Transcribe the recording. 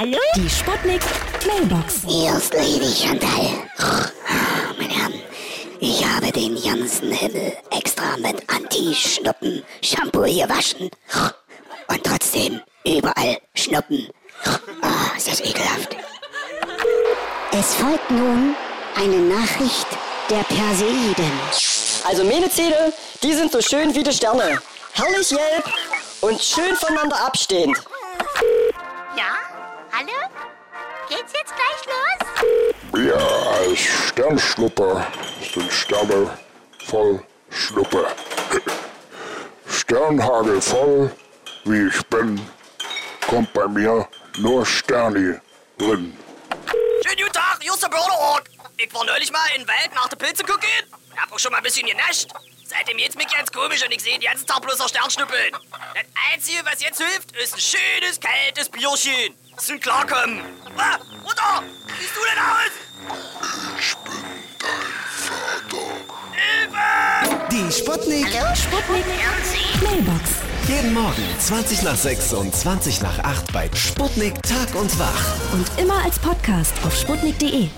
Hallo? Die Sputnik Mailbox. Hier ist Lady Chantal. Meine Herren, ich habe den ganzen Himmel extra mit Anti-Schnuppen-Shampoo gewaschen. Und trotzdem überall Schnuppen. Ah, ist das ekelhaft. Es folgt nun eine Nachricht der Perseiden. Also meine Zähne, die sind so schön wie die Sterne. Herrlich gelb und schön voneinander abstehend. Ja? Hallo? Geht's jetzt gleich los? Ja, als Sternschnuppe sind Sterne voll Schnuppe. Sternhagel voll, wie ich bin, kommt bei mir nur Sterni drin. Schönen guten Tag, hier ist der Börderort. Ich war neulich mal in den Wald nach der Pilze gucken. Ich hab auch schon mal ein bisschen genascht. Seitdem geht's mir ganz komisch und ich sehe den ganzen Tag bloß noch Sternschnuppeln. Das Einzige, was jetzt hilft, ist ein schönes, kaltes Bierchen. Zum Klarkommen. Ah, Mutter, wie siehst du denn aus? Ich bin dein Vater. Hilfe! Die Sputnik. Sputnik Mailbox. Jeden Morgen 20 nach 6 und 20 nach 8 bei Sputnik Tag und Wach. Und immer als Podcast auf sputnik.de.